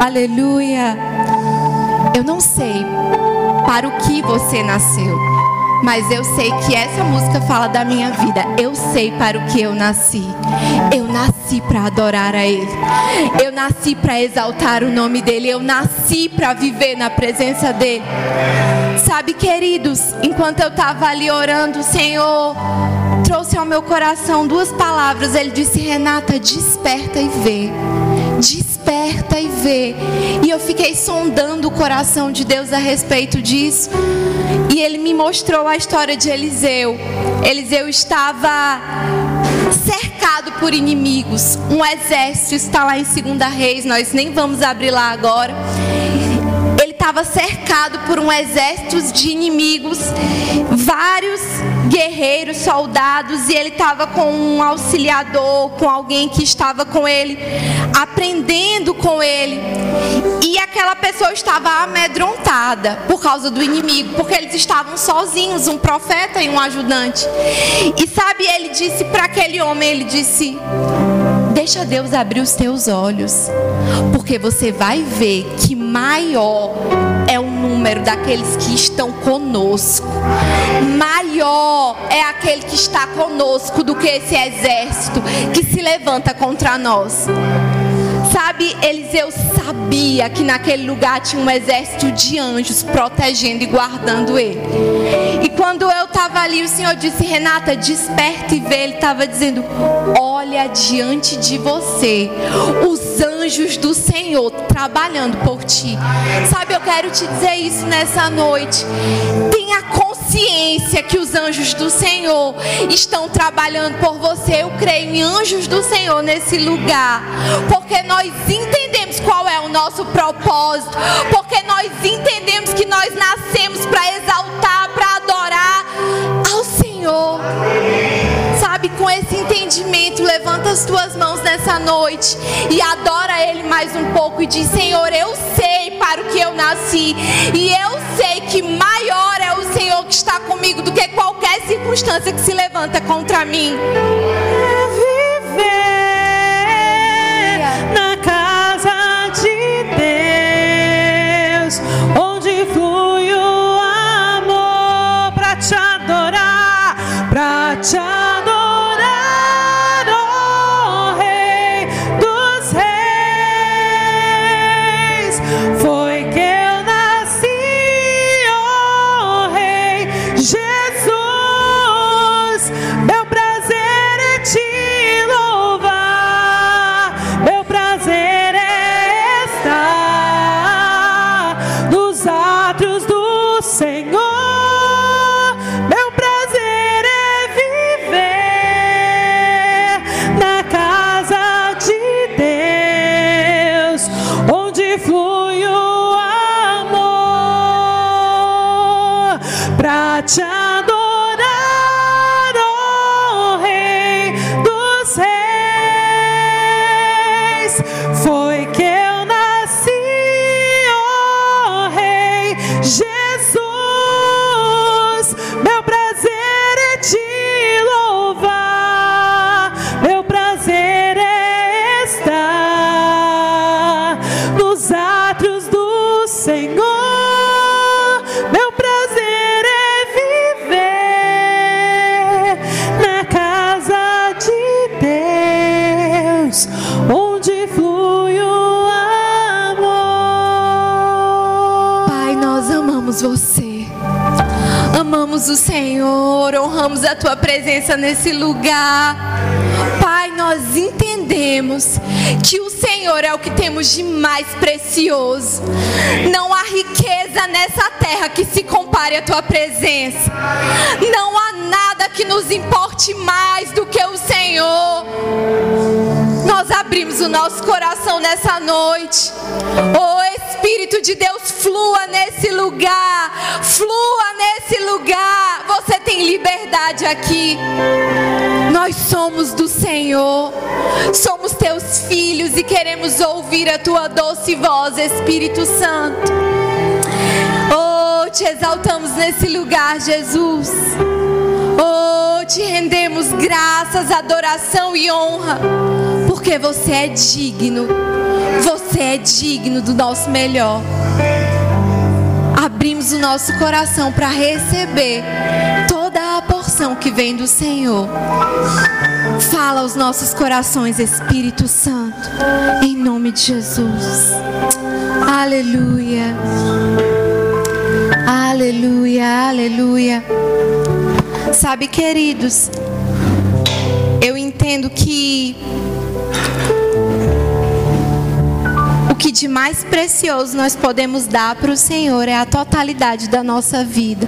Aleluia. Eu não sei para o que você nasceu, mas eu sei que essa música fala da minha vida. Eu sei para o que eu nasci. Eu nasci para adorar a Ele. Eu nasci para exaltar o nome dEle. Eu nasci para viver na presença dEle. Sabe, queridos, enquanto eu estava ali orando, o Senhor trouxe ao meu coração duas palavras. Ele disse: Renata, desperta e vê. E vê. E eu fiquei sondando o coração de Deus a respeito disso. E ele me mostrou a história de Eliseu. Eliseu estava cercado por inimigos. Um exército está lá em Segunda Reis, nós nem vamos abrir lá agora. Ele estava cercado por um exército de inimigos, vários guerreiros, soldados, e ele estava com um auxiliador, com alguém que estava com ele, aprendendo com ele. E aquela pessoa estava amedrontada por causa do inimigo, porque eles estavam sozinhos, um profeta e um ajudante. E sabe, ele disse para aquele homem, ele disse: Deixa Deus abrir os teus olhos, porque você vai ver que maior é o número daqueles que estão conosco. Maior é aquele que está conosco do que esse exército que se levanta contra nós. Sabe, Eliseu sabia que naquele lugar tinha um exército de anjos protegendo e guardando ele. E quando eu estava ali, o Senhor disse: Renata, desperta e vê. Ele estava dizendo: Olha diante de você os anjos do Senhor trabalhando por ti. Sabe, eu quero te dizer isso nessa noite. Tenha consciência que os anjos do Senhor estão trabalhando por você. Eu creio em anjos do Senhor nesse lugar, porque nós entendemos qual é o nosso propósito, porque nós entendemos que nós nascemos para exaltar, para adorar ao Senhor. Sabe, com esse entendimento, levanta as tuas mãos nessa noite e adora Ele mais um pouco e diz: Senhor, eu sei para o que eu nasci e eu sei que maior é o Senhor que está comigo do que qualquer circunstância que se levanta contra mim. Senhor, honramos a tua presença nesse lugar. Pai, nós entendemos que o Senhor é o que temos de mais precioso. Não há riqueza nessa terra que se compare à tua presença. Não há nada que nos importe mais do que o Senhor. Nós abrimos o nosso coração nessa noite. Oh Espírito de Deus, flua nesse lugar. Flua nesse lugar. Você tem liberdade aqui. Nós somos do Senhor. Somos teus filhos e queremos ouvir a tua doce voz, Espírito Santo. Oh, te exaltamos nesse lugar, Jesus. Oh, te rendemos graças, adoração e honra porque você é digno. Você é digno do nosso melhor. Abrimos o nosso coração para receber toda a porção que vem do Senhor. Fala aos nossos corações, Espírito Santo, em nome de Jesus. Aleluia. Aleluia, aleluia. Sabe, queridos, eu entendo que que de mais precioso nós podemos dar para o Senhor é a totalidade da nossa vida.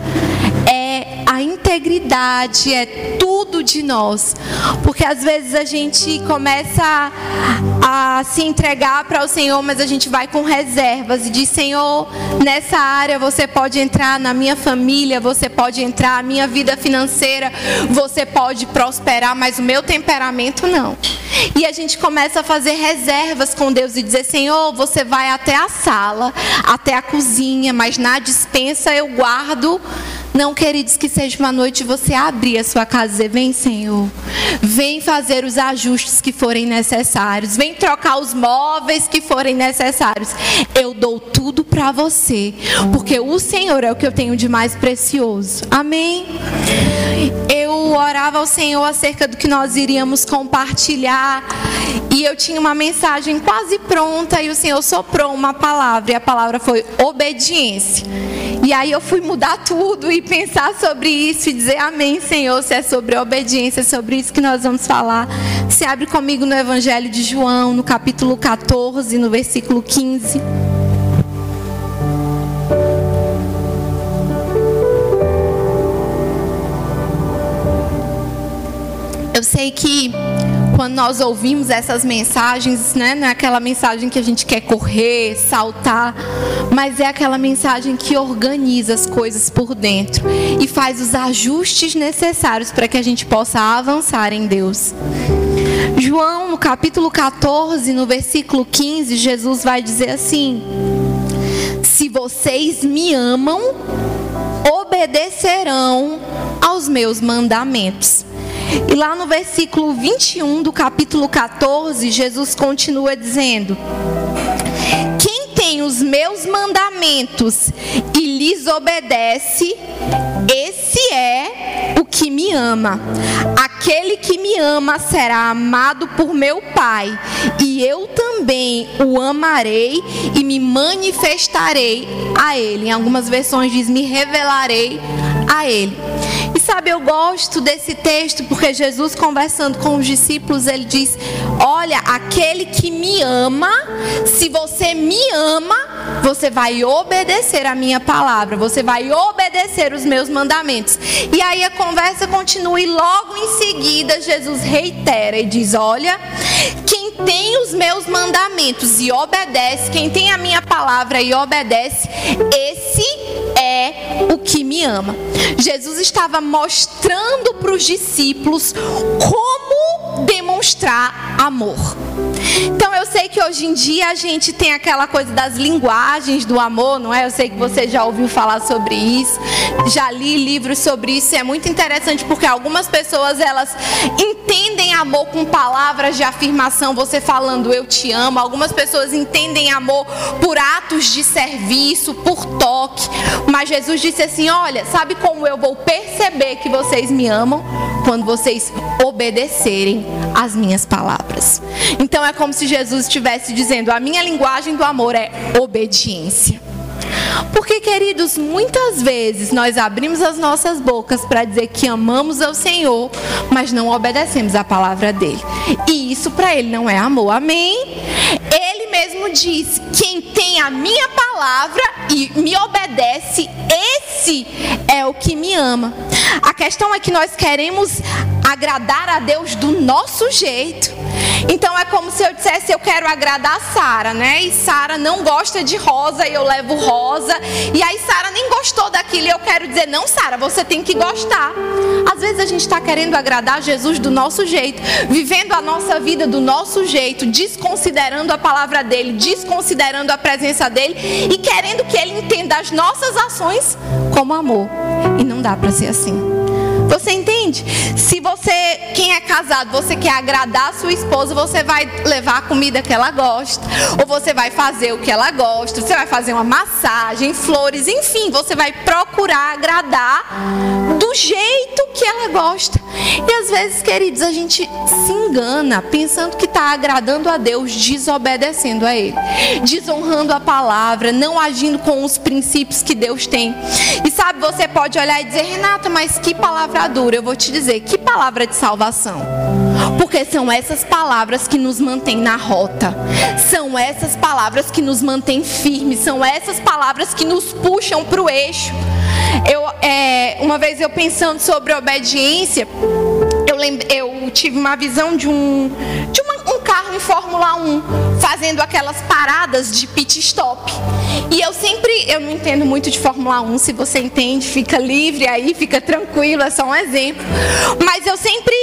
É integridade, é tudo de nós. Porque às vezes a gente começa a, se entregar para o Senhor, mas a gente vai com reservas e diz: Senhor, nessa área você pode entrar na minha família, você pode entrar na minha vida financeira, você pode prosperar, mas o meu temperamento não. E a gente começa a fazer reservas com Deus e dizer: Senhor, você vai até a sala, até a cozinha, mas na dispensa eu guardo não, queridos, que seja uma noite você abrir a sua casa e dizer: Vem, Senhor, vem fazer os ajustes que forem necessários, vem trocar os móveis que forem necessários. Eu dou tudo para você, porque o Senhor é o que eu tenho de mais precioso. Amém? Eu orava ao Senhor acerca do que nós iríamos compartilhar, e eu tinha uma mensagem quase pronta, e o Senhor soprou uma palavra, e a palavra foi obediência. E aí eu fui mudar tudo e pensar sobre isso e dizer amém, Senhor, se é sobre obediência, é sobre isso que nós vamos falar. Se abre comigo no Evangelho de João, no capítulo 14, no versículo 15. Eu sei que quando nós ouvimos essas mensagens, né, não é aquela mensagem que a gente quer correr, saltar, mas é aquela mensagem que organiza as coisas por dentro e faz os ajustes necessários para que a gente possa avançar em Deus. João, no capítulo 14, no versículo 15, Jesus vai dizer assim: Se vocês me amam, obedecerão aos meus mandamentos. E lá no versículo 21 do capítulo 14, Jesus continua dizendo: Quem tem os meus mandamentos e lhes obedece, esse é o que me ama. Aquele que me ama será amado por meu Pai, e eu também o amarei e me manifestarei a ele. Em algumas versões diz: me revelarei a ele. Sabe, eu gosto desse texto porque Jesus conversando com os discípulos, ele diz: "Olha, aquele que me ama, se você me ama, você vai obedecer a minha palavra, você vai obedecer os meus mandamentos". E aí a conversa continua e logo em seguida Jesus reitera e diz: "Olha, quem tem os meus mandamentos e obedece, quem tem a minha palavra e obedece, esse é o que me ama. Jesus estava mostrando para os discípulos como demonstrar amor. Então eu sei que hoje em dia a gente tem aquela coisa das linguagens do amor, não é? Eu sei que você já ouviu falar sobre isso, já li livros sobre isso, e é muito interessante porque algumas pessoas elas entendem amor com palavras de afirmação, você falando eu te amo. Algumas pessoas entendem amor por atos de serviço, por toque. Mas Jesus disse assim: "Olha, sabe como eu vou perceber que vocês me amam quando vocês obedecerem às minhas palavras". Então é como se Jesus estivesse dizendo: a minha linguagem do amor é obediência. Porque, queridos, muitas vezes nós abrimos as nossas bocas para dizer que amamos ao Senhor, mas não obedecemos a palavra dele. E isso para ele não é amor. Amém? Ele mesmo diz: quem tem a minha palavra e me obedece, esse é o que me ama. A questão é que nós queremos agradar a Deus do nosso jeito. Então é como se eu dissesse eu quero agradar a Sara, né? E Sara não gosta de rosa e eu levo rosa. E aí Sara nem gostou daquilo e eu quero dizer não, Sara, você tem que gostar. Às vezes a gente está querendo agradar Jesus do nosso jeito, vivendo a nossa vida do nosso jeito, desconsiderando a palavra dele, desconsiderando a presença dele e querendo que ele entenda as nossas ações como amor. E não dá para ser assim. Você entende? Se você, quem é casado, você quer agradar a sua esposa, você vai levar a comida que ela gosta, ou você vai fazer o que ela gosta, você vai fazer uma massagem, flores, enfim, você vai procurar agradar do jeito que ela gosta. E às vezes, queridos, a gente se engana pensando que está agradando a Deus, desobedecendo a Ele, desonrando a palavra, não agindo com os princípios que Deus tem. E sabe, você pode olhar e dizer, Renata, mas que palavra dura. Eu vou te dizer, que palavra de salvação. Porque são essas palavras que nos mantêm na rota. São essas palavras que nos mantêm firmes. São essas palavras que nos puxam para o eixo. Eu, é, uma vez eu pensando sobre obediência, eu, lembre, eu tive uma visão de um, de uma, um carro em Fórmula 1 fazendo aquelas paradas de pit stop. E eu sempre, eu não entendo muito de Fórmula 1, se você entende, fica livre aí, fica tranquilo, é só um exemplo. Mas eu sempre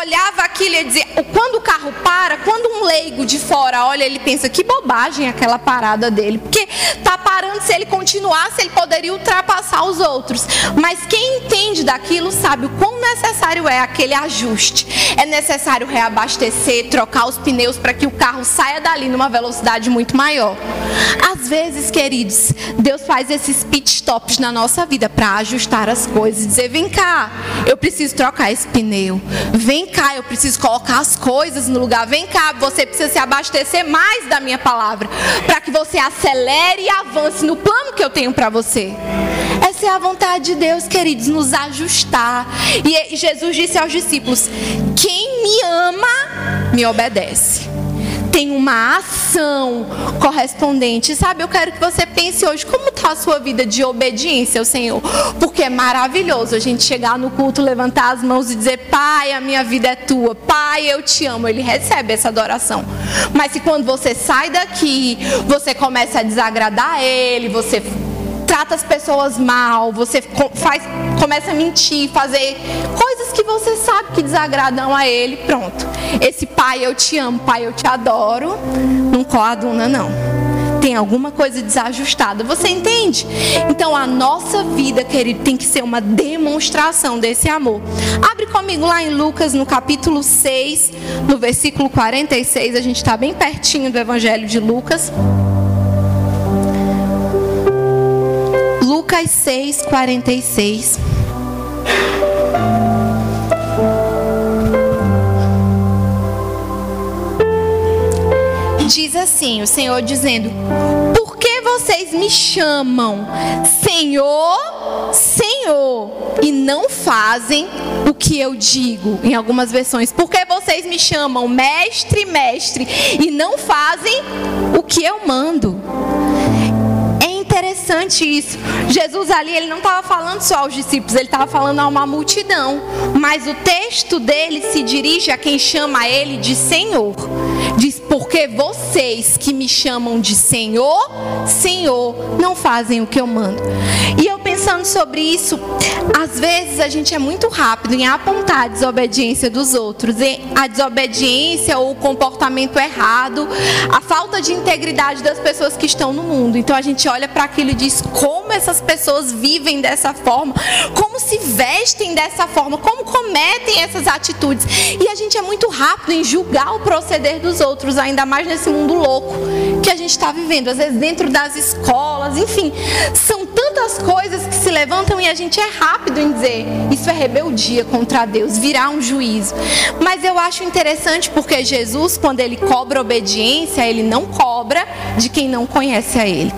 olhava aquilo e dizia, quando o carro para, quando um leigo de fora olha, ele pensa que bobagem aquela parada dele, porque tá parando, se ele continuasse, ele poderia ultrapassar os outros. Mas quem entende daquilo sabe o quão necessário é aquele ajuste. É necessário reabastecer, trocar os pneus para que o carro saia dali numa velocidade muito maior. Às vezes, queridos, Deus faz esses pit stops na nossa vida para ajustar as coisas, dizer: vem cá, eu preciso trocar esse pneu. Vem cá, eu preciso colocar as coisas no lugar. Vem cá, você precisa se abastecer mais da minha palavra, para que você acelere e avance no plano que eu tenho para você. Essa é a vontade de Deus, queridos, nos ajustar. E Jesus disse aos discípulos: Quem me ama, me obedece tem uma ação correspondente. Sabe, eu quero que você pense hoje como está a sua vida de obediência ao Senhor. Porque é maravilhoso a gente chegar no culto, levantar as mãos e dizer: Pai, a minha vida é tua. Pai, eu te amo. Ele recebe essa adoração. Mas se quando você sai daqui, você começa a desagradar a Ele, você trata as pessoas mal, você faz, começa a mentir, fazer coisas que você sabe que desagradam a ele, pronto. Esse pai eu te amo, pai eu te adoro, não coaduna não. Tem alguma coisa desajustada, você entende? Então a nossa vida, querido, tem que ser uma demonstração desse amor. Abre comigo lá em Lucas, no capítulo 6, no versículo 46, a gente está bem pertinho do Evangelho de Lucas. Lucas 6, 46. Diz assim: o Senhor dizendo: Por que vocês me chamam Senhor, Senhor, e não fazem o que eu digo? Em algumas versões, por que vocês me chamam Mestre, Mestre, e não fazem o que eu mando? Interessante isso. Jesus ali, ele não estava falando só aos discípulos, ele estava falando a uma multidão. Mas o texto dele se dirige a quem chama ele de Senhor. Diz: Porque vocês que me chamam de Senhor, Senhor, não fazem o que eu mando. E eu pensando sobre isso, às vezes a gente é muito rápido em apontar a desobediência dos outros, a desobediência ou o comportamento errado, a falta de integridade das pessoas que estão no mundo. Então a gente olha para aquilo e diz como essas pessoas vivem dessa forma, como se vestem dessa forma, como cometem essas atitudes. E a gente é muito rápido em julgar o proceder dos outros, ainda mais nesse mundo louco que a gente está vivendo, às vezes dentro das escolas, enfim, são tantas coisas que se levantam e a gente é rápido em dizer isso é rebeldia contra Deus, virar um juízo. Mas eu acho interessante porque Jesus, quando ele cobra obediência, ele não cobra de quem não conhece a Ele,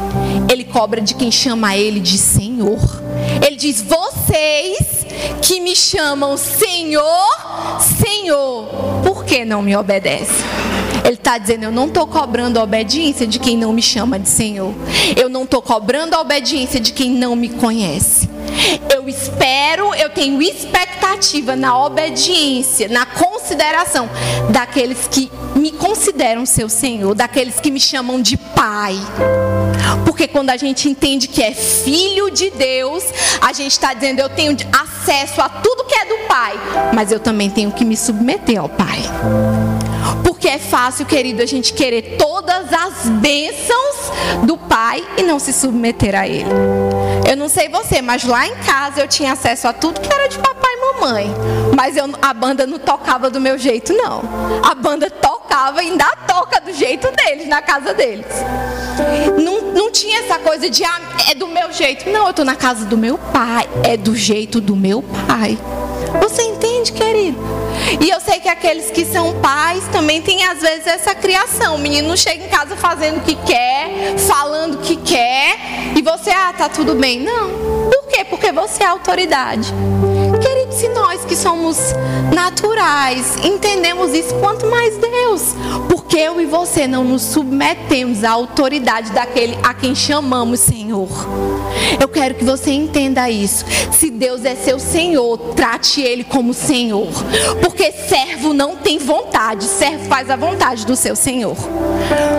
ele cobra de quem chama Ele de Senhor. Ele diz: Vocês que me chamam Senhor, Senhor, por que não me obedecem? Ele está dizendo: Eu não estou cobrando a obediência de quem não me chama de Senhor. Eu não estou cobrando a obediência de quem não me conhece. Eu espero, eu tenho expectativa na obediência, na consideração daqueles que me consideram seu Senhor, daqueles que me chamam de Pai. Porque quando a gente entende que é filho de Deus, a gente está dizendo: eu tenho acesso a tudo que é do Pai, mas eu também tenho que me submeter ao Pai. Porque é fácil, querido, a gente querer todas as bênçãos do Pai e não se submeter a Ele. Eu não sei você, mas lá em casa eu tinha acesso a tudo que era de papai e mamãe. Mas eu, a banda não tocava do meu jeito, não. A banda tocava e ainda toca do jeito deles, na casa deles. Não, não tinha essa coisa de ah, é do meu jeito. Não, eu estou na casa do meu pai. É do jeito do meu pai. Você entende, querido? E eu sei que aqueles que são pais também têm às vezes essa criação. O menino não chega em casa fazendo o que quer, falando o que quer, e você, ah, tá tudo bem. Não. Por quê? Porque você é autoridade. Querido, se nós que somos naturais entendemos isso, quanto mais Deus. Porque eu e você não nos submetemos à autoridade daquele a quem chamamos Senhor. Eu quero que você entenda isso. Se Deus é seu Senhor, trate Ele como Senhor. Porque servo não tem vontade, servo faz a vontade do seu Senhor.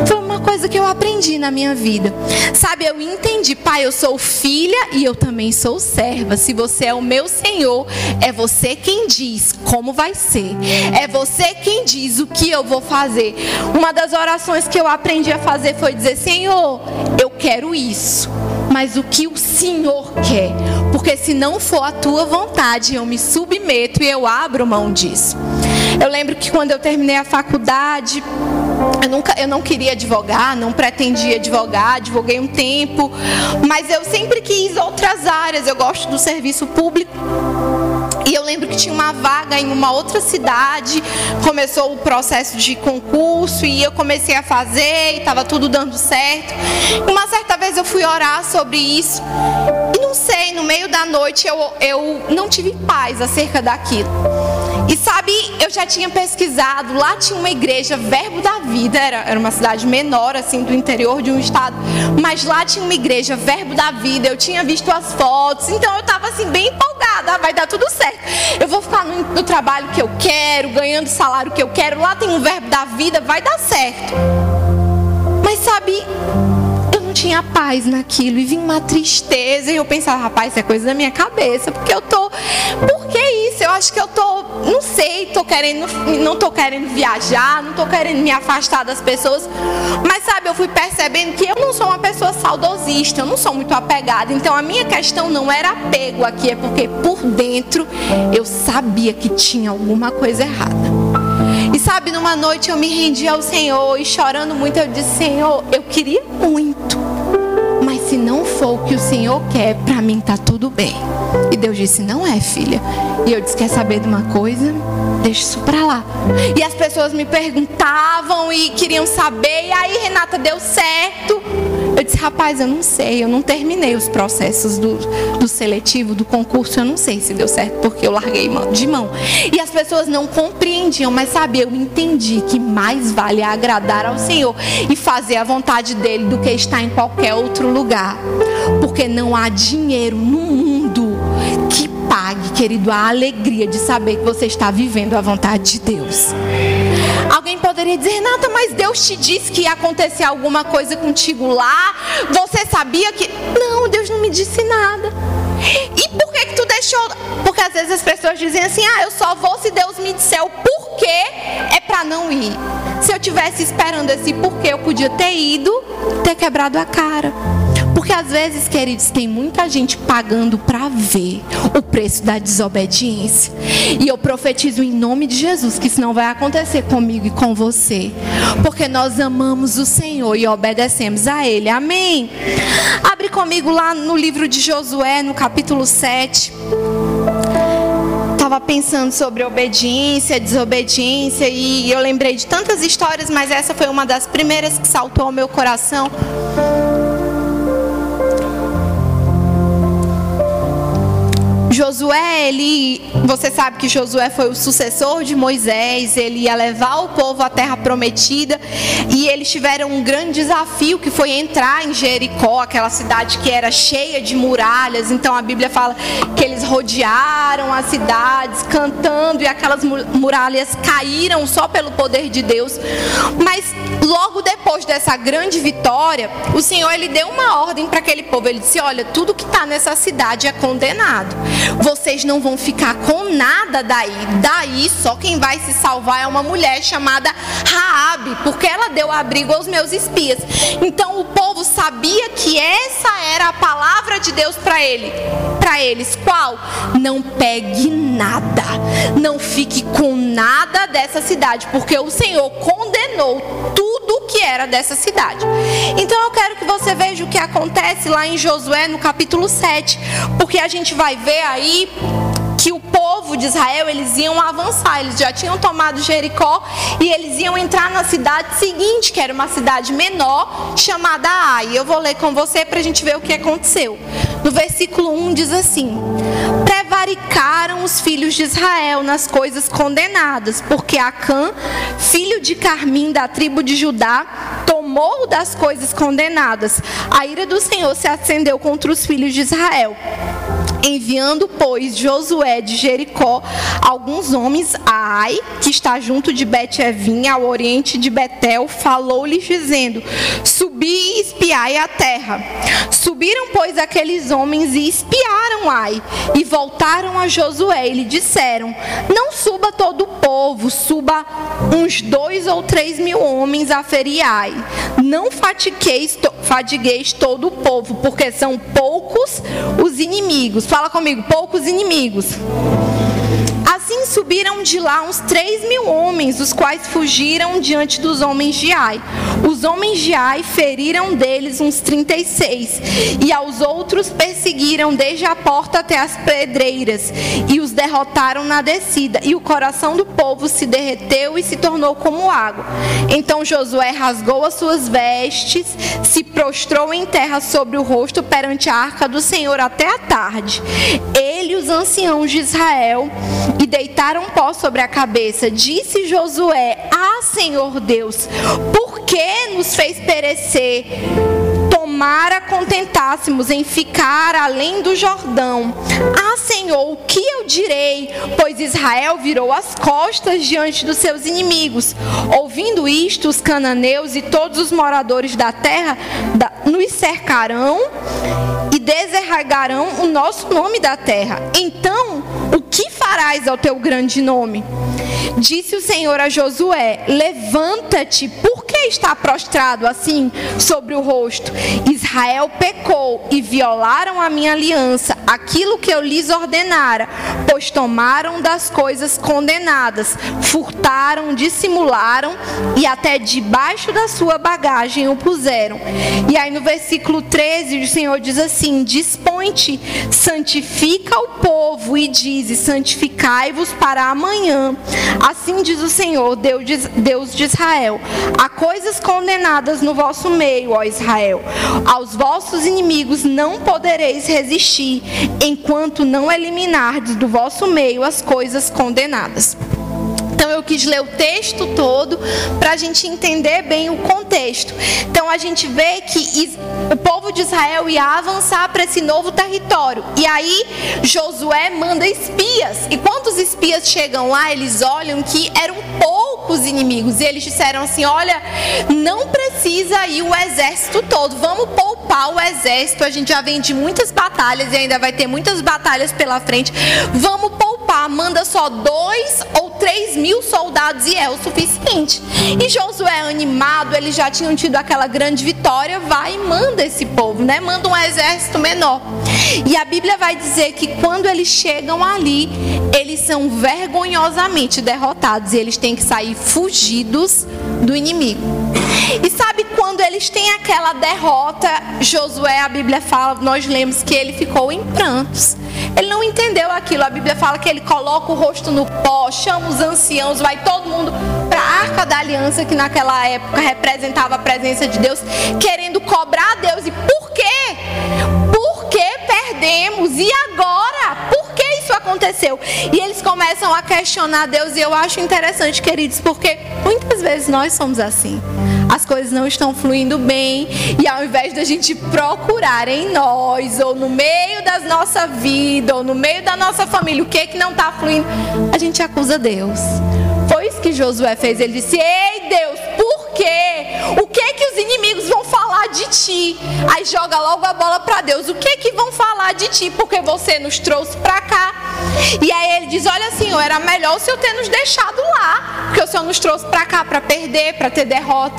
Foi uma coisa que eu aprendi na minha vida. Sabe, eu entendi, pai, eu sou filha e eu também sou serva. Se você é o meu Senhor, é você quem diz como vai ser. É você quem diz o que eu vou fazer. Uma das orações que eu aprendi a fazer foi dizer: Senhor, eu quero isso mas o que o Senhor quer. Porque se não for a tua vontade, eu me submeto e eu abro mão disso. Eu lembro que quando eu terminei a faculdade, eu, nunca, eu não queria advogar, não pretendia advogar, advoguei um tempo, mas eu sempre quis outras áreas. Eu gosto do serviço público. E eu lembro que tinha uma vaga em uma outra cidade, começou o processo de concurso e eu comecei a fazer e estava tudo dando certo. Uma certa vez eu fui orar sobre isso e não sei, no meio da noite eu, eu não tive paz acerca daquilo. E sabe, eu já tinha pesquisado, lá tinha uma igreja, Verbo da Vida, era, era uma cidade menor, assim, do interior de um estado, mas lá tinha uma igreja, Verbo da Vida, eu tinha visto as fotos, então eu estava assim, bem empolgada, ah, vai dar tudo certo. Eu vou ficar no, no trabalho que eu quero, ganhando o salário que eu quero, lá tem um Verbo da Vida, vai dar certo. Mas sabe, tinha paz naquilo e vinha uma tristeza e eu pensava, rapaz, isso é coisa da minha cabeça, porque eu tô, por que isso? Eu acho que eu tô, não sei, tô querendo, não tô querendo viajar, não tô querendo me afastar das pessoas, mas sabe, eu fui percebendo que eu não sou uma pessoa saudosista, eu não sou muito apegada, então a minha questão não era apego aqui, é porque por dentro eu sabia que tinha alguma coisa errada. E sabe, numa noite eu me rendi ao Senhor e chorando muito eu disse: Senhor, eu queria muito não for o que o Senhor quer, para mim tá tudo bem. E Deus disse: Não é, filha. E eu disse: Quer saber de uma coisa? Deixa isso para lá. E as pessoas me perguntavam e queriam saber. E aí, Renata, deu certo. Eu disse, rapaz, eu não sei, eu não terminei os processos do, do seletivo, do concurso, eu não sei se deu certo, porque eu larguei de mão. E as pessoas não compreendiam, mas sabe, eu entendi que mais vale agradar ao Senhor e fazer a vontade dele do que estar em qualquer outro lugar. Porque não há dinheiro no mundo que pague, querido, a alegria de saber que você está vivendo a vontade de Deus. Alguém poderia dizer, Renata, mas Deus te disse que ia acontecer alguma coisa contigo lá. Você sabia que. Não, Deus não me disse nada. E por que, que tu deixou? Porque às vezes as pessoas dizem assim: ah, eu só vou se Deus me disser o porquê, é para não ir. Se eu tivesse esperando esse porquê, eu podia ter ido, ter quebrado a cara. Porque às vezes, queridos, tem muita gente pagando para ver o preço da desobediência. E eu profetizo em nome de Jesus que isso não vai acontecer comigo e com você. Porque nós amamos o Senhor e obedecemos a Ele. Amém. Abre comigo lá no livro de Josué, no capítulo 7 estava pensando sobre obediência, desobediência e eu lembrei de tantas histórias, mas essa foi uma das primeiras que saltou ao meu coração. Josué, ele, você sabe que Josué foi o sucessor de Moisés, ele ia levar o povo à terra prometida, e eles tiveram um grande desafio que foi entrar em Jericó, aquela cidade que era cheia de muralhas. Então a Bíblia fala que eles rodearam as cidades cantando e aquelas muralhas caíram só pelo poder de Deus. Mas logo depois dessa grande vitória, o Senhor ele deu uma ordem para aquele povo. Ele disse: "Olha, tudo que está nessa cidade é condenado. Vocês não vão ficar com nada daí. Daí só quem vai se salvar é uma mulher chamada Raabe, porque ela deu abrigo aos meus espias. Então o povo sabia que essa era a palavra de Deus para ele, para eles. Qual? Não pegue nada. Não fique com nada dessa cidade, porque o Senhor condenou tudo que era dessa cidade. Então eu quero que você veja o que acontece lá em Josué no capítulo 7, porque a gente vai ver aí que o povo de Israel eles iam avançar, eles já tinham tomado Jericó e eles iam entrar na cidade seguinte, que era uma cidade menor, chamada Ai. Eu vou ler com você para a gente ver o que aconteceu. No versículo 1 diz assim: Prevaricaram os filhos de Israel nas coisas condenadas, porque Acã, filho de Carmim da tribo de Judá, tomou das coisas condenadas. A ira do Senhor se acendeu contra os filhos de Israel. Enviando, pois, Josué de Jericó alguns homens a Ai, que está junto de Bet-Evim, ao oriente de Betel, falou-lhes dizendo: Subi e espiai a terra. Subiram, pois, aqueles homens e espiaram Ai, e voltaram a Josué e lhe disseram: Não suba todo o povo, suba uns dois ou três mil homens a ferir Ai. Não fatigueis, fatigueis todo o povo, porque são poucos os inimigos. Fala comigo, poucos inimigos. Assim subiram de lá uns três mil homens, os quais fugiram diante dos homens de Ai. Os homens de Ai feriram deles uns trinta e seis, e aos outros perseguiram desde a porta até as pedreiras, e os derrotaram na descida. E o coração do povo se derreteu e se tornou como água. Então Josué rasgou as suas vestes, se prostrou em terra sobre o rosto perante a arca do Senhor até a tarde. Ele e os anciãos de Israel e deitaram pó sobre a cabeça. Disse Josué: Ah, Senhor Deus, por que nos fez perecer? Tomara contentássemos em ficar além do Jordão. Ah, Senhor, o que eu direi? Pois Israel virou as costas diante dos seus inimigos. Ouvindo isto, os cananeus e todos os moradores da terra nos cercarão e desarraigarão o nosso nome da terra. Então, o que farás ao teu grande nome? Disse o Senhor a Josué: Levanta-te, por que está prostrado assim sobre o rosto? Israel pecou e violaram a minha aliança, aquilo que eu lhes ordenara, pois tomaram das coisas condenadas, furtaram, dissimularam e até debaixo da sua bagagem o puseram. E aí no versículo 13 o Senhor diz assim: Dispõe-te, santifica o povo e dize: Santificai-vos para amanhã. Assim diz o Senhor, Deus de Israel: há coisas condenadas no vosso meio, ó Israel. Aos vossos inimigos não podereis resistir, enquanto não eliminardes do vosso meio as coisas condenadas. Então eu quis ler o texto todo para a gente entender bem o contexto. Então a gente vê que o povo de Israel ia avançar para esse novo território. E aí Josué manda espias. E quando os espias chegam lá, eles olham que eram poucos inimigos. E eles disseram assim: olha, não precisa ir o exército todo, vamos poupar o exército. A gente já vem de muitas batalhas e ainda vai ter muitas batalhas pela frente. Vamos poupar, manda só dois ou três mil soldados e é o suficiente. E Josué, animado, eles já tinham tido aquela grande vitória, vai e manda esse povo, né? Manda um exército menor. E a Bíblia vai dizer que quando eles chegam ali, eles são vergonhosamente derrotados e eles têm que sair fugidos do inimigo. E sabe quando eles têm aquela derrota, Josué, a Bíblia fala, nós lemos que ele ficou em prantos. Ele não entendeu aquilo. A Bíblia fala que ele coloca o rosto no pó, chama os anciãos, vai todo mundo para a arca da aliança, que naquela época representava a presença de Deus, querendo cobrar a Deus. E por quê? Por que perdemos? E agora? Por que isso aconteceu? E eles começam a questionar Deus, e eu acho interessante, queridos, porque muitas vezes nós somos assim as coisas não estão fluindo bem, e ao invés da gente procurar em nós, ou no meio da nossa vida, ou no meio da nossa família, o que é que não está fluindo, a gente acusa Deus. Foi isso que Josué fez. Ele disse: Ei Deus, por quê? O que de ti? Aí joga logo a bola para Deus. O que que vão falar de ti? Porque você nos trouxe para cá cá. E aí ele diz: Olha, Senhor, era melhor o Senhor ter nos deixado lá, porque o Senhor nos trouxe para cá para perder, para ter derrota.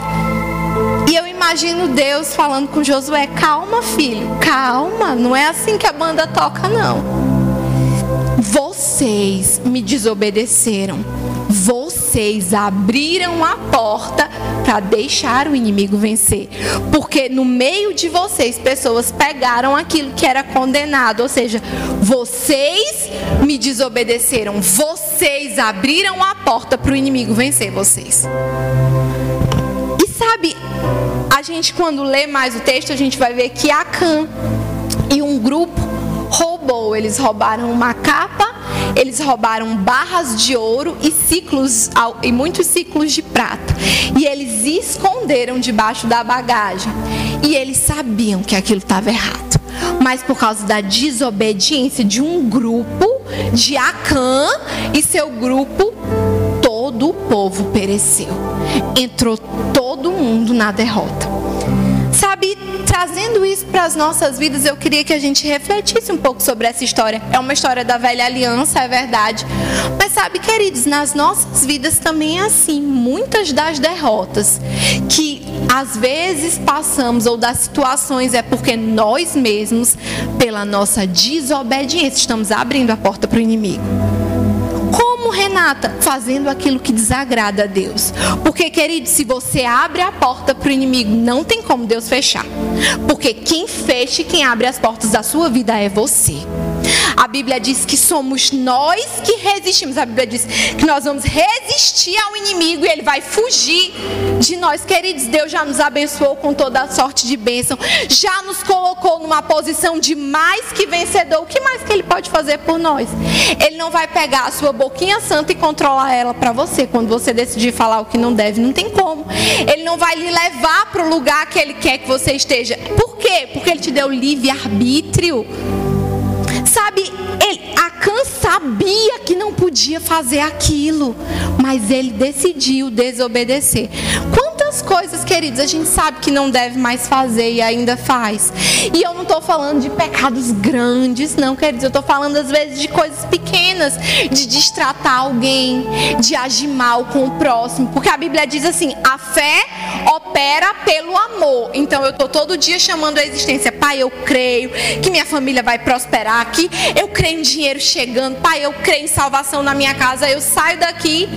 E eu imagino Deus falando com Josué: Calma, filho, calma, não é assim que a banda toca, não. Vocês me desobedeceram vocês abriram a porta para deixar o inimigo vencer. Porque no meio de vocês, pessoas pegaram aquilo que era condenado. Ou seja, vocês me desobedeceram. Vocês abriram a porta para o inimigo vencer vocês. E sabe, a gente quando lê mais o texto, a gente vai ver que Acã e um grupo roubou. Eles roubaram uma capa eles roubaram barras de ouro e ciclos e muitos ciclos de prata. E eles esconderam debaixo da bagagem. E eles sabiam que aquilo estava errado. Mas por causa da desobediência de um grupo de Acã e seu grupo, todo o povo pereceu. Entrou todo mundo na derrota. Sabe, trazendo isso para as nossas vidas, eu queria que a gente refletisse um pouco sobre essa história. É uma história da velha aliança, é verdade. Mas sabe, queridos, nas nossas vidas também é assim. Muitas das derrotas que às vezes passamos ou das situações é porque nós mesmos, pela nossa desobediência, estamos abrindo a porta para o inimigo. Renata? Fazendo aquilo que desagrada a Deus. Porque, querido, se você abre a porta para o inimigo, não tem como Deus fechar. Porque quem fecha e quem abre as portas da sua vida é você. Bíblia diz que somos nós que resistimos. A Bíblia diz que nós vamos resistir ao inimigo e ele vai fugir de nós. Queridos, Deus já nos abençoou com toda a sorte de bênção. Já nos colocou numa posição de mais que vencedor. O que mais que ele pode fazer por nós? Ele não vai pegar a sua boquinha santa e controlar ela para você quando você decidir falar o que não deve. Não tem como. Ele não vai lhe levar para o lugar que ele quer que você esteja. Por quê? Porque ele te deu livre arbítrio. Sabe, ele, Acã sabia que não podia fazer aquilo, mas ele decidiu desobedecer. Quantas coisas, queridos, a gente sabe que não deve mais fazer e ainda faz. E eu não estou falando de pecados grandes, não, queridos. Eu estou falando, às vezes, de coisas pequenas, de destratar alguém, de agir mal com o próximo. Porque a Bíblia diz assim: a fé opera pelo amor. Então eu estou todo dia chamando a existência. Pai, eu creio que minha família vai prosperar aqui. Eu creio em dinheiro chegando. Pai, eu creio em salvação na minha casa. Eu saio daqui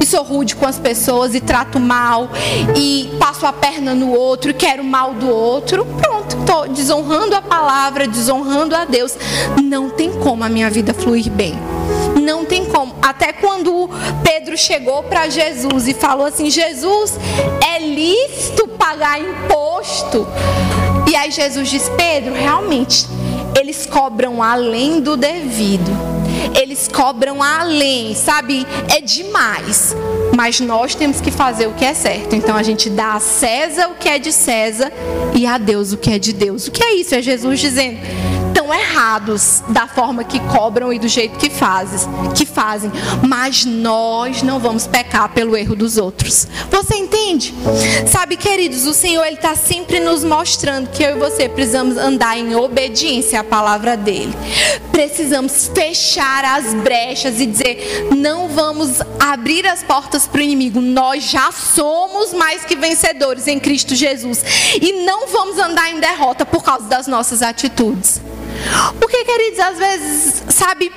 e sou rude com as pessoas e trato mal e passo a perna no outro quero mal do outro. Pronto, estou desonrando a palavra, desonrando a Deus. Não tem como a minha vida fluir bem. Não tem como. Até quando Pedro chegou para Jesus e falou assim: Jesus, é lícito pagar imposto. E aí Jesus diz: Pedro, realmente, eles cobram além do devido. Eles cobram além, sabe? É demais. Mas nós temos que fazer o que é certo. Então a gente dá a César o que é de César e a Deus o que é de Deus. O que é isso? É Jesus dizendo: estão errados da forma que cobram e do jeito que fazes, que fazem, mas nós não vamos pecar pelo erro dos outros. Você entende? Sabe, queridos, o Senhor ele está sempre nos mostrando que eu e você precisamos andar em obediência à palavra dele. Precisamos fechar as brechas e dizer: não vamos abrir as portas para o inimigo. Nós já somos mais que vencedores em Cristo Jesus e não vamos andar em derrota por causa das nossas atitudes. Porque, queridos, às vezes, sabe,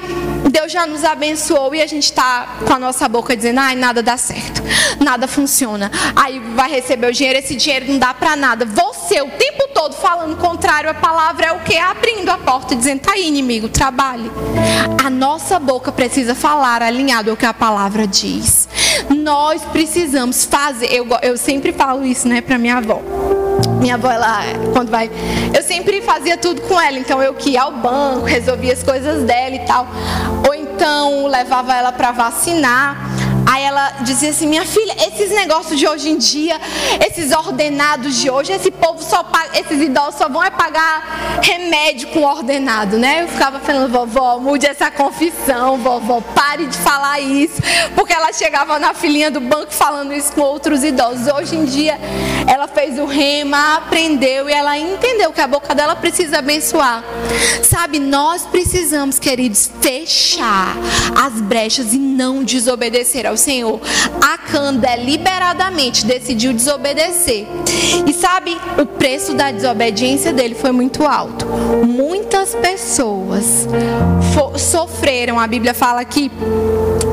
Deus já nos abençoou e a gente está com a nossa boca dizendo, ai, nada dá certo, nada funciona. Aí vai receber o dinheiro, esse dinheiro não dá para nada. Você, o tempo todo falando contrário, a palavra é o que? Abrindo a porta e dizendo, tá aí, inimigo, trabalhe. A nossa boca precisa falar alinhado ao que a palavra diz. Nós precisamos fazer, eu, eu sempre falo isso, né, para minha avó. Minha avó, ela, quando vai. Eu sempre fazia tudo com ela. Então eu que ia ao banco, resolvia as coisas dela e tal. Ou então levava ela para vacinar. Aí ela dizia assim: Minha filha, esses negócios de hoje em dia, esses ordenados de hoje, esse povo só paga, esses idosos só vão é pagar remédio com ordenado, né? Eu ficava falando, vovó, mude essa confissão, vovó, pare de falar isso. Porque ela chegava na filhinha do banco falando isso com outros idosos. Hoje em dia ela fez o rema, aprendeu e ela entendeu que a boca dela precisa abençoar. Sabe, nós precisamos, queridos, fechar as brechas e não desobedecer ao Senhor. Acã deliberadamente decidiu desobedecer. E sabe, o preço da desobediência dele foi muito alto. Muitas pessoas sofreram, a Bíblia fala que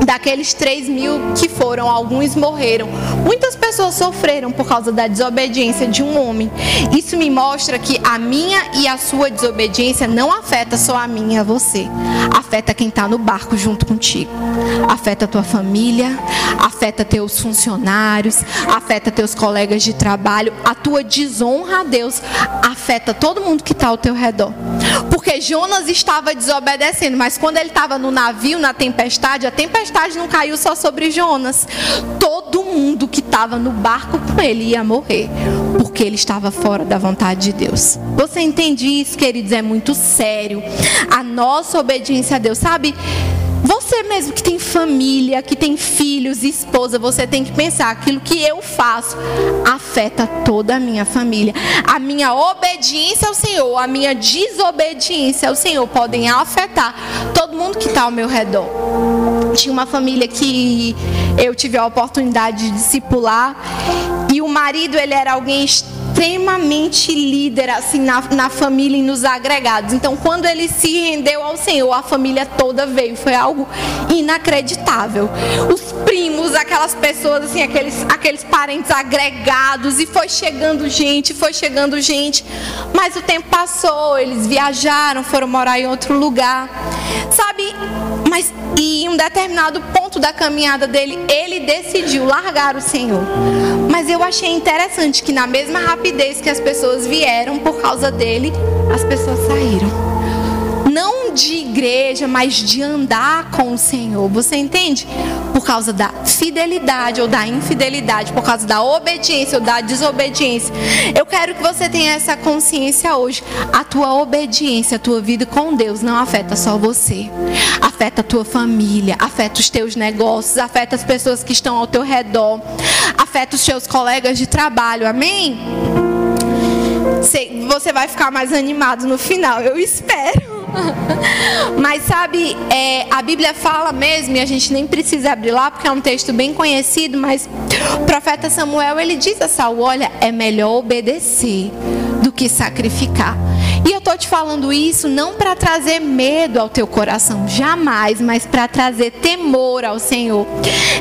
daqueles 3 mil que foram, alguns morreram. Muitas pessoas sofreram por causa da desobediência de um homem. Isso me mostra que a minha e a sua desobediência não afeta só a minha e a você. Afeta quem está no barco junto contigo. Afeta a tua família, afeta teus funcionários, afeta teus colegas de trabalho. A tua desonra a Deus afeta todo mundo que está ao teu redor. Porque Jonas estava desobedecendo, mas quando ele estava no navio, na tempestade, a tempestade não caiu só sobre Jonas. Todo mundo que estava no barco com ele ia morrer, porque ele estava fora da vontade de Deus. Você entende isso, queridos? É muito sério. A nossa obediência a Deus, sabe? Você mesmo que tem família, que tem filhos, esposa, você tem que pensar: aquilo que eu faço afeta toda a minha família. A minha obediência ao Senhor, a minha desobediência ao Senhor podem afetar todo mundo que está ao meu redor. Tinha uma família que eu tive a oportunidade de discipular. E o marido ele era alguém extremamente líder assim na, na família e nos agregados. Então, quando ele se rendeu ao Senhor, a família toda veio. Foi algo inacreditável. Os primos, aquelas pessoas assim, aqueles, aqueles parentes agregados e foi chegando gente, foi chegando gente. Mas o tempo passou, eles viajaram, foram morar em outro lugar. Sabe? Mas e em um determinado ponto da caminhada dele, ele decidiu largar o Senhor. Mas eu achei interessante que na mesma rapidez que as pessoas vieram por causa dele, as pessoas saíram não de igreja, mas de andar com o Senhor. Você entende? Por causa da fidelidade ou da infidelidade, por causa da obediência ou da desobediência. Eu quero que você tenha essa consciência hoje. A tua obediência, a tua vida com Deus não afeta só você. Afeta a tua família, afeta os teus negócios, afeta as pessoas que estão ao teu redor, afeta os teus colegas de trabalho. Amém? Você vai ficar mais animado no final, eu espero. Mas sabe, é, a Bíblia fala mesmo, e a gente nem precisa abrir lá, porque é um texto bem conhecido, mas o profeta Samuel, ele diz a Saul, olha, é melhor obedecer do que sacrificar. E eu tô te falando isso não para trazer medo ao teu coração, jamais, mas para trazer temor ao Senhor.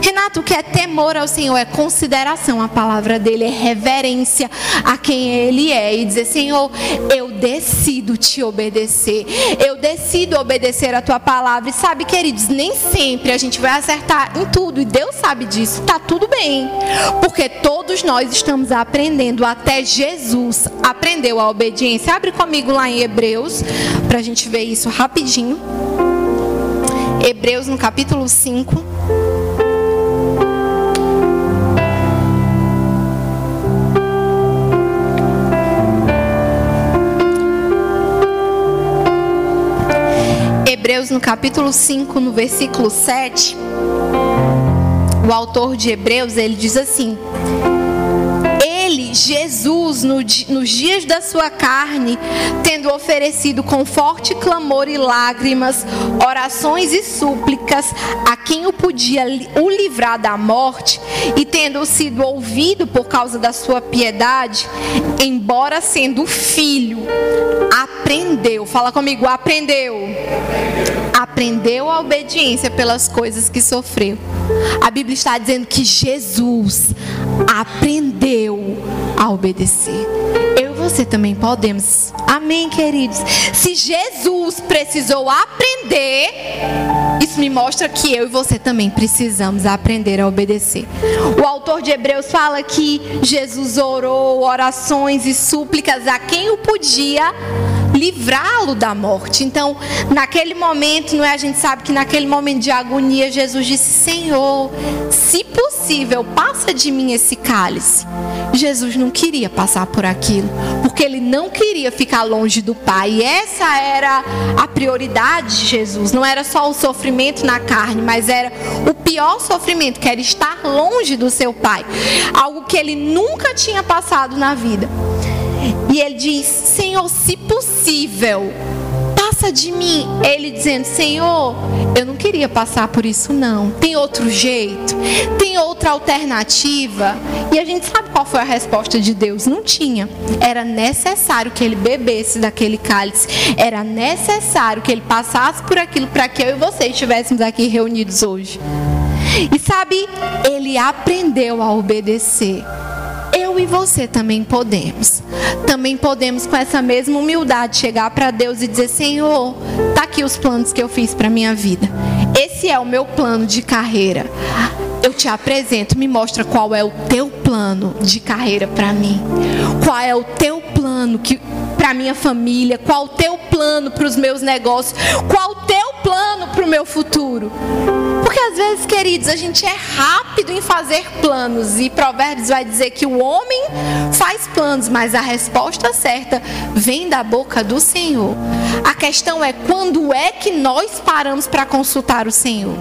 Renato, o que é temor ao Senhor? É consideração. À palavra dele, é reverência a quem ele é. E dizer: Senhor, eu decido te obedecer, eu decido obedecer a tua palavra. E sabe, queridos, nem sempre a gente vai acertar em tudo, e Deus sabe disso, tá tudo bem, porque todos nós estamos aprendendo, até Jesus aprendeu a obediência. Abre comigo lá em Hebreus, para a gente ver isso rapidinho. Hebreus no capítulo 5. Hebreus no capítulo 5, no versículo 7, o autor de Hebreus, ele diz assim: Jesus, no, nos dias da sua carne, tendo oferecido com forte clamor e lágrimas, orações e súplicas a quem o podia o livrar da morte, e tendo sido ouvido por causa da sua piedade, embora sendo filho, aprendeu. Fala comigo, aprendeu. Aprendeu a obediência pelas coisas que sofreu. A Bíblia está dizendo que Jesus aprendeu a obedecer. Eu e você também podemos. Amém, queridos? Se Jesus precisou aprender, isso me mostra que eu e você também precisamos aprender a obedecer. O autor de Hebreus fala que Jesus orou orações e súplicas a quem o podia livrá-lo da morte. Então, naquele momento, não é? A gente sabe que naquele momento de agonia, Jesus disse: Senhor, se possível, passa de mim esse cálice. Jesus não queria passar por aquilo, porque ele não queria ficar longe do Pai. E essa era a prioridade de Jesus. Não era só o sofrimento na carne, mas era o pior sofrimento, que era estar longe do seu Pai. Algo que ele nunca tinha passado na vida. E ele diz: Senhor, se possível, passa de mim. Ele dizendo: Senhor, eu não queria passar por isso, não. Tem outro jeito? Tem outra alternativa? E a gente sabe qual foi a resposta de Deus? Não tinha. Era necessário que ele bebesse daquele cálice. Era necessário que ele passasse por aquilo para que eu e você estivéssemos aqui reunidos hoje. E sabe, ele aprendeu a obedecer e você também podemos. Também podemos, com essa mesma humildade, chegar para Deus e dizer: Senhor, tá aqui os planos que eu fiz para minha vida. Esse é o meu plano de carreira. Eu te apresento, me mostra qual é o teu plano de carreira para mim. Qual é o teu plano que para minha família, qual o teu plano para os meus negócios, qual o plano para o meu futuro. Porque às vezes, queridos, a gente é rápido em fazer planos e Provérbios vai dizer que o homem faz planos, mas a resposta certa vem da boca do Senhor. A questão é quando é que nós paramos para consultar o Senhor?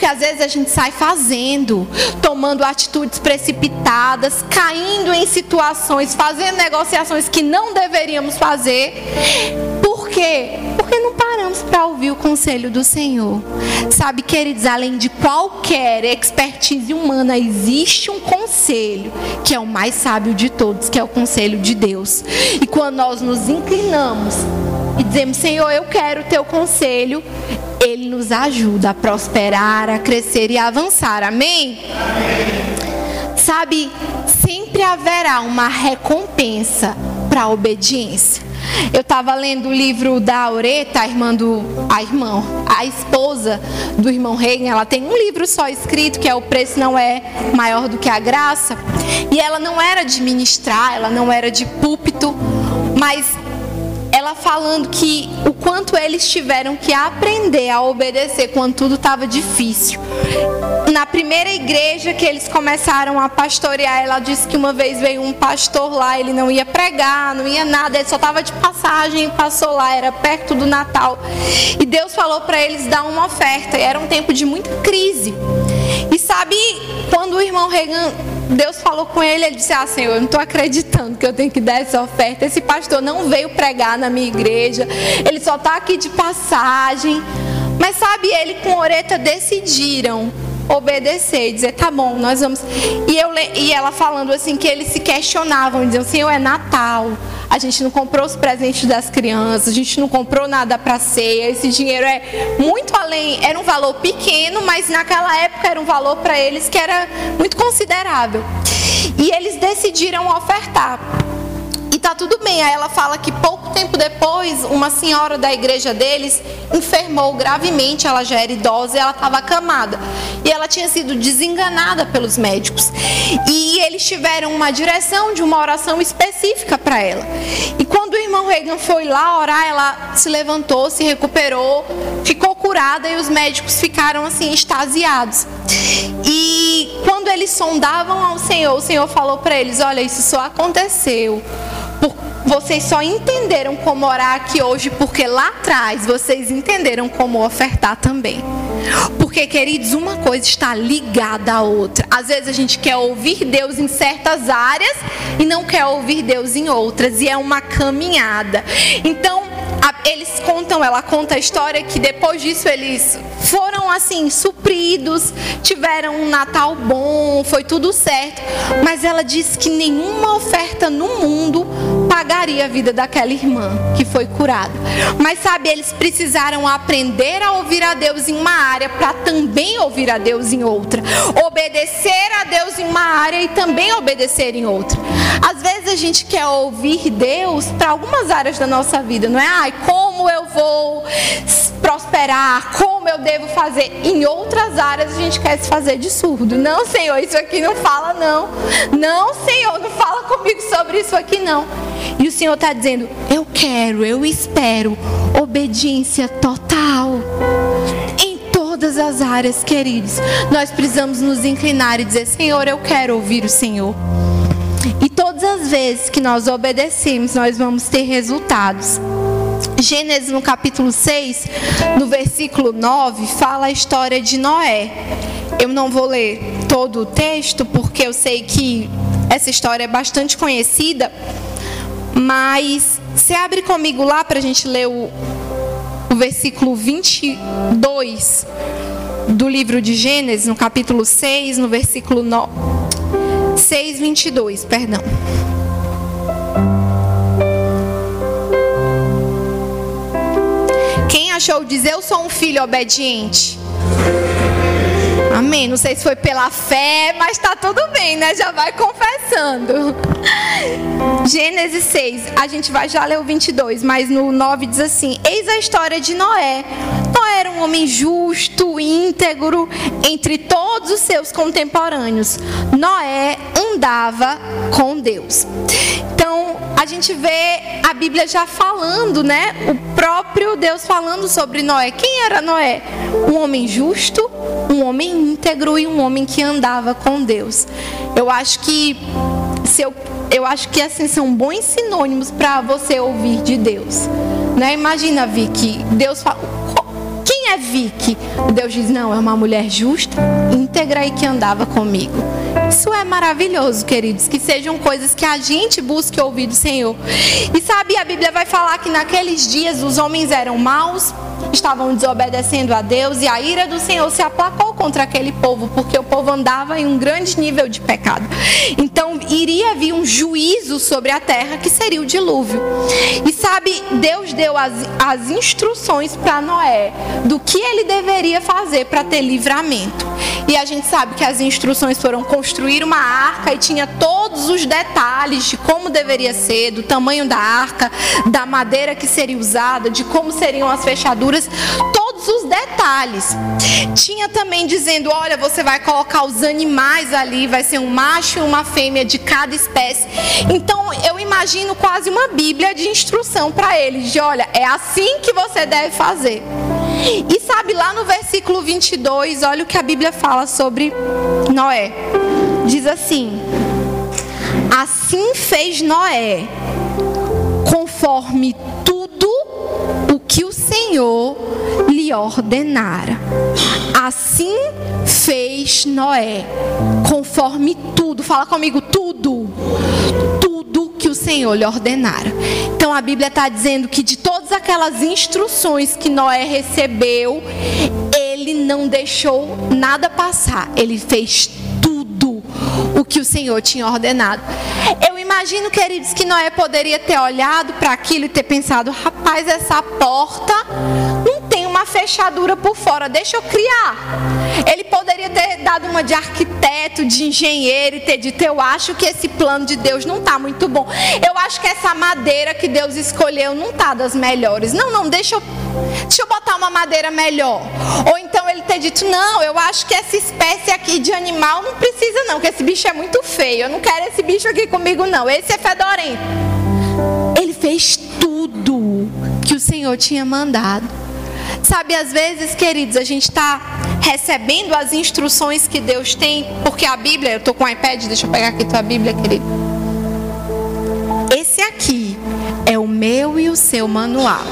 Porque às vezes a gente sai fazendo, tomando atitudes precipitadas, caindo em situações, fazendo negociações que não deveríamos fazer. Por quê? Porque não paramos para ouvir o conselho do Senhor. Sabe, queridos, além de qualquer expertise humana, existe um conselho que é o mais sábio de todos, que é o conselho de Deus. E quando nós nos inclinamos e dizemos, Senhor, eu quero o teu conselho, ele nos ajuda a prosperar, a crescer e a avançar. Amém? Sabe, sempre haverá uma recompensa para a obediência. Eu estava lendo o livro da Aureta, a irmã do. A irmã, a esposa do irmão Reagan. Ela tem um livro só escrito, que é O Preço Não É Maior do que a Graça. E ela não era de ministrar, ela não era de púlpito, mas ela falando que o quanto eles tiveram que aprender a obedecer quando tudo estava difícil. Na primeira igreja que eles começaram a pastorear, ela disse que uma vez veio um pastor lá, ele não ia pregar, não ia nada, ele só estava de passagem, passou lá, era perto do Natal. E Deus falou para eles dar uma oferta, e era um tempo de muita crise. E sabe, quando o irmão Regan Deus falou com ele, ele disse: Ah, Senhor, eu não estou acreditando que eu tenho que dar essa oferta. Esse pastor não veio pregar na minha igreja, ele só está aqui de passagem. Mas sabe, ele com Oreta decidiram obedecer dizer, tá bom, nós vamos. E, eu, e ela falando assim que eles se questionavam, diziam, Senhor, é Natal. A gente não comprou os presentes das crianças, a gente não comprou nada para ceia. Esse dinheiro é muito além, era um valor pequeno, mas naquela época era um valor para eles que era muito considerável. E eles decidiram ofertar. Tá tudo bem. Aí ela fala que pouco tempo depois, uma senhora da igreja deles enfermou gravemente. Ela já era idosa e ela estava acamada. E ela tinha sido desenganada pelos médicos. E eles tiveram uma direção de uma oração específica para ela. E quando o irmão Reagan foi lá orar, ela se levantou, se recuperou, ficou curada e os médicos ficaram assim extasiados. E quando eles sondavam ao Senhor, o Senhor falou para eles: Olha, isso só aconteceu vocês só entenderam como orar aqui hoje porque lá atrás vocês entenderam como ofertar também. Porque, queridos, uma coisa está ligada à outra. Às vezes a gente quer ouvir Deus em certas áreas e não quer ouvir Deus em outras, e é uma caminhada. Então, eles contam, ela conta a história que depois disso eles foram assim supridos, tiveram um Natal bom, foi tudo certo, mas ela disse que nenhuma oferta no mundo pagaria a vida daquela irmã que foi curada. Mas sabe, eles precisaram aprender a ouvir a Deus em uma área para também ouvir a Deus em outra. Obedecer a Deus em uma área e também obedecer em outra. Às vezes a gente quer ouvir Deus para algumas áreas da nossa vida, não é? Ai, como eu vou prosperar, como eu devo fazer. Em outras áreas a gente quer se fazer de surdo. Não, Senhor, isso aqui não fala, não. Não, Senhor, não fala comigo sobre isso aqui, não. E o Senhor está dizendo: Eu quero, eu espero obediência total todas as áreas, queridos, nós precisamos nos inclinar e dizer: Senhor, eu quero ouvir o Senhor. E todas as vezes que nós obedecemos, nós vamos ter resultados. Gênesis no capítulo 6, no versículo 9, fala a história de Noé. Eu não vou ler todo o texto, porque eu sei que essa história é bastante conhecida, mas você abre comigo lá para a gente ler o, o versículo 22 do livro de Gênesis, no capítulo 6, no versículo 9, 6, 22, perdão. Achou dizer eu sou um filho obediente? Amém. Não sei se foi pela fé, mas tá tudo bem, né? Já vai confessando. Gênesis 6, a gente vai já ler o 22, mas no 9 diz assim: Eis a história de Noé. Noé era um homem justo, íntegro, entre todos os seus contemporâneos. Noé andava com Deus. A gente vê a Bíblia já falando, né? O próprio Deus falando sobre Noé. Quem era Noé? Um homem justo, um homem íntegro e um homem que andava com Deus. Eu acho que se eu, eu acho que assim são bons sinônimos para você ouvir de Deus. Né? Imagina, Vicky, Deus fala, quem é Vicky? Deus diz: Não, é uma mulher justa, íntegra e que andava comigo. Isso é maravilhoso, queridos. Que sejam coisas que a gente busque ouvir do Senhor. E sabe, a Bíblia vai falar que naqueles dias os homens eram maus, estavam desobedecendo a Deus e a ira do Senhor se aplacou contra aquele povo, porque o povo andava em um grande nível de pecado. Então iria vir um juízo sobre a terra que seria o dilúvio. E sabe, Deus deu as, as instruções para Noé do que ele deveria fazer para ter livramento. E a gente sabe que as instruções foram construir uma arca e tinha todos os detalhes de como deveria ser, do tamanho da arca, da madeira que seria usada, de como seriam as fechaduras, todos os detalhes. Tinha também dizendo: olha, você vai colocar os animais ali, vai ser um macho e uma fêmea de cada espécie. Então eu imagino quase uma Bíblia de instrução para eles: de olha, é assim que você deve fazer. E sabe, lá no versículo 22, olha o que a Bíblia fala sobre Noé. Diz assim: Assim fez Noé, conforme tudo o que o Senhor lhe ordenara. Assim fez Noé, conforme tudo. Fala comigo, tudo. Tudo que o Senhor lhe ordenara. Então a Bíblia está dizendo que de todas aquelas instruções que Noé recebeu, ele não deixou nada passar. Ele fez o que o Senhor tinha ordenado. Eu imagino, queridos, que Noé poderia ter olhado para aquilo e ter pensado: rapaz, essa porta uma fechadura por fora, deixa eu criar. Ele poderia ter dado uma de arquiteto, de engenheiro e ter dito: Eu acho que esse plano de Deus não está muito bom. Eu acho que essa madeira que Deus escolheu não está das melhores. Não, não, deixa eu, deixa eu botar uma madeira melhor. Ou então ele ter dito: Não, eu acho que essa espécie aqui de animal não precisa, não, que esse bicho é muito feio. Eu não quero esse bicho aqui comigo, não. Esse é fedorento. Ele fez tudo que o Senhor tinha mandado. Sabe, às vezes, queridos, a gente está recebendo as instruções que Deus tem, porque a Bíblia, eu estou com o iPad, deixa eu pegar aqui tua Bíblia, querido. Esse aqui é o meu e o seu manual.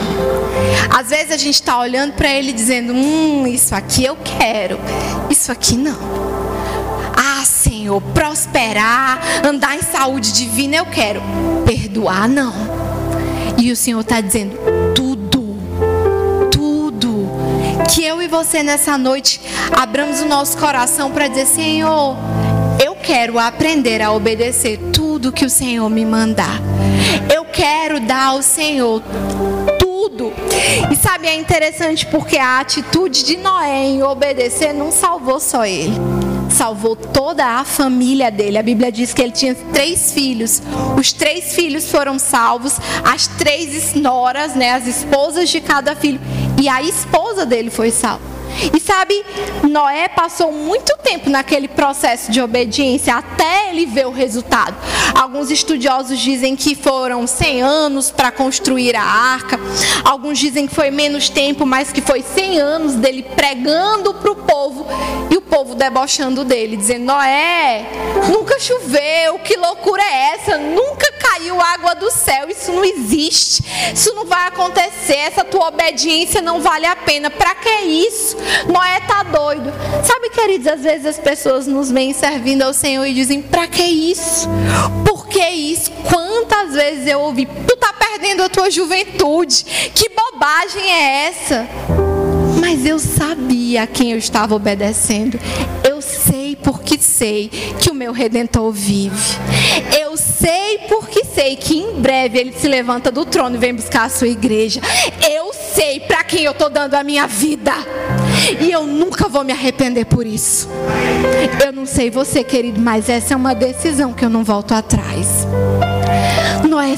Às vezes a gente está olhando para ele dizendo: Hum, isso aqui eu quero, isso aqui não. Ah, Senhor, prosperar, andar em saúde divina eu quero, perdoar não. E o Senhor está dizendo: Que eu e você nessa noite abramos o nosso coração para dizer: Senhor, eu quero aprender a obedecer tudo que o Senhor me mandar. Eu quero dar ao Senhor tudo. E sabe, é interessante porque a atitude de Noé em obedecer não salvou só ele. Salvou toda a família dele. A Bíblia diz que ele tinha três filhos. Os três filhos foram salvos, as três noras, né, as esposas de cada filho, e a esposa dele foi salva. E sabe, Noé passou muito tempo naquele processo de obediência até ele ver o resultado. Alguns estudiosos dizem que foram 100 anos para construir a arca. Alguns dizem que foi menos tempo, mas que foi 100 anos dele pregando para o povo e o povo debochando dele, dizendo: Noé, nunca choveu, que loucura é essa? Nunca caiu água do céu, isso não existe, isso não vai acontecer, essa tua obediência não vale a pena. Para que isso? Noé tá doido. Sabe, queridos, às vezes as pessoas nos vêm servindo ao Senhor e dizem: Para que isso? Por que isso? Quantas vezes eu ouvi: Tu tá perdendo a tua juventude. Que bobagem é essa? Mas eu sabia a quem eu estava obedecendo. Eu sei porque sei que o meu redentor vive. Eu sei porque sei que em breve ele se levanta do trono e vem buscar a sua igreja. Eu sei para quem eu estou dando a minha vida. E eu nunca vou me arrepender por isso. Eu não sei você, querido, mas essa é uma decisão que eu não volto atrás. Noé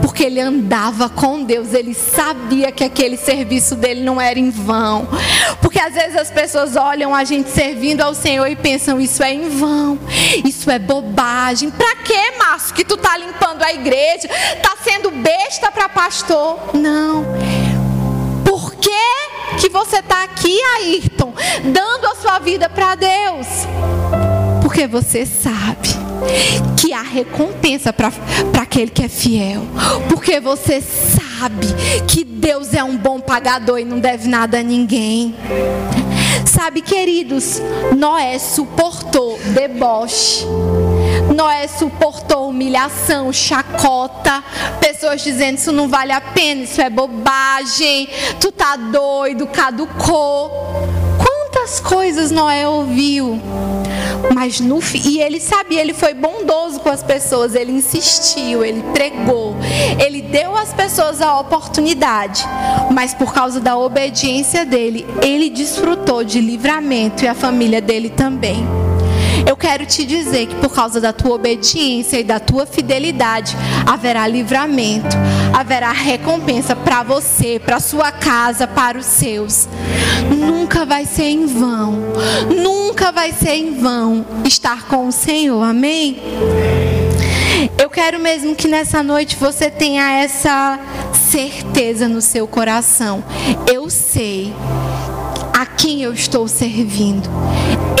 porque ele andava com Deus, ele sabia que aquele serviço dele não era em vão. Porque às vezes as pessoas olham a gente servindo ao Senhor e pensam: isso é em vão, isso é bobagem. Pra que, Márcio, que tu tá limpando a igreja? Tá sendo besta para pastor? Não. Por que, que você está aqui, Ayrton, dando a sua vida para Deus? Porque você sabe que há recompensa para aquele que é fiel. Porque você sabe que Deus é um bom pagador e não deve nada a ninguém. Sabe, queridos, Noé suportou deboche. Noé suportou humilhação, chacota, pessoas dizendo isso não vale a pena, isso é bobagem, tu tá doido, caducou. Quantas coisas Noé ouviu? Mas no e ele sabia, ele foi bondoso com as pessoas, ele insistiu, ele pregou, ele deu às pessoas a oportunidade. Mas por causa da obediência dele, ele desfrutou de livramento e a família dele também. Eu quero te dizer que por causa da tua obediência e da tua fidelidade, haverá livramento, haverá recompensa para você, para sua casa, para os seus. Nunca vai ser em vão. Nunca vai ser em vão estar com o Senhor. Amém? Eu quero mesmo que nessa noite você tenha essa certeza no seu coração. Eu sei a quem eu estou servindo.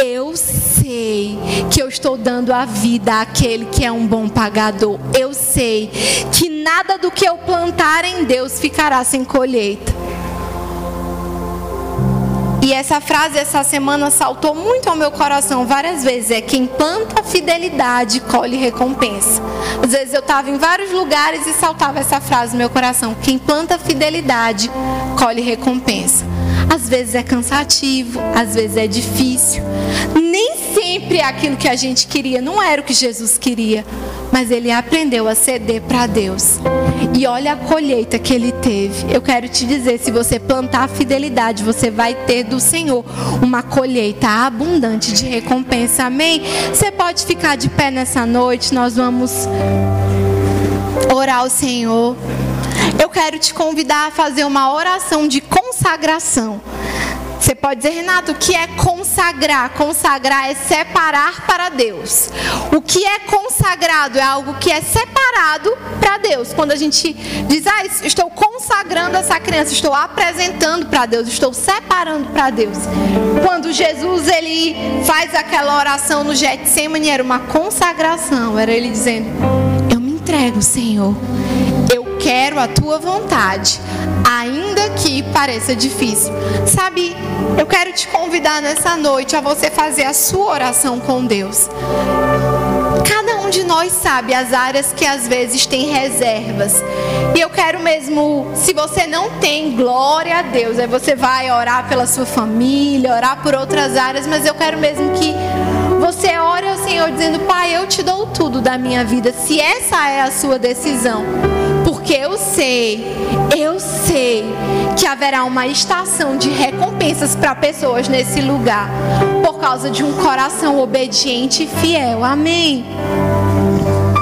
Eu sei que eu estou dando a vida àquele que é um bom pagador. Eu sei que nada do que eu plantar em Deus ficará sem colheita. E essa frase essa semana saltou muito ao meu coração várias vezes. É quem planta fidelidade colhe recompensa. Às vezes eu estava em vários lugares e saltava essa frase no meu coração. Quem planta fidelidade colhe recompensa. Às vezes é cansativo, às vezes é difícil. Nem sempre aquilo que a gente queria, não era o que Jesus queria, mas ele aprendeu a ceder para Deus. E olha a colheita que ele teve. Eu quero te dizer, se você plantar fidelidade, você vai ter do Senhor uma colheita abundante de recompensa. Amém? Você pode ficar de pé nessa noite, nós vamos orar ao Senhor. Eu quero te convidar a fazer uma oração de consagração. Você pode dizer, Renato, o que é consagrar? Consagrar é separar para Deus. O que é consagrado é algo que é separado para Deus. Quando a gente diz, ah, estou consagrando essa criança, estou apresentando para Deus, estou separando para Deus. Quando Jesus ele faz aquela oração no Getsemane, era uma consagração, era ele dizendo: Eu me entrego, Senhor quero a tua vontade, ainda pareça difícil. Sabe, eu quero te convidar nessa noite a você fazer a sua oração com Deus. Cada um de nós sabe as áreas que às vezes tem reservas. E eu quero mesmo, se você não tem, glória a Deus. Aí você vai orar pela sua família, orar por outras áreas, mas eu quero mesmo que você ore ao Senhor dizendo: Pai, eu te dou tudo da minha vida, se essa é a sua decisão. Porque eu sei, eu sei que haverá uma estação de recompensas para pessoas nesse lugar, por causa de um coração obediente e fiel. Amém.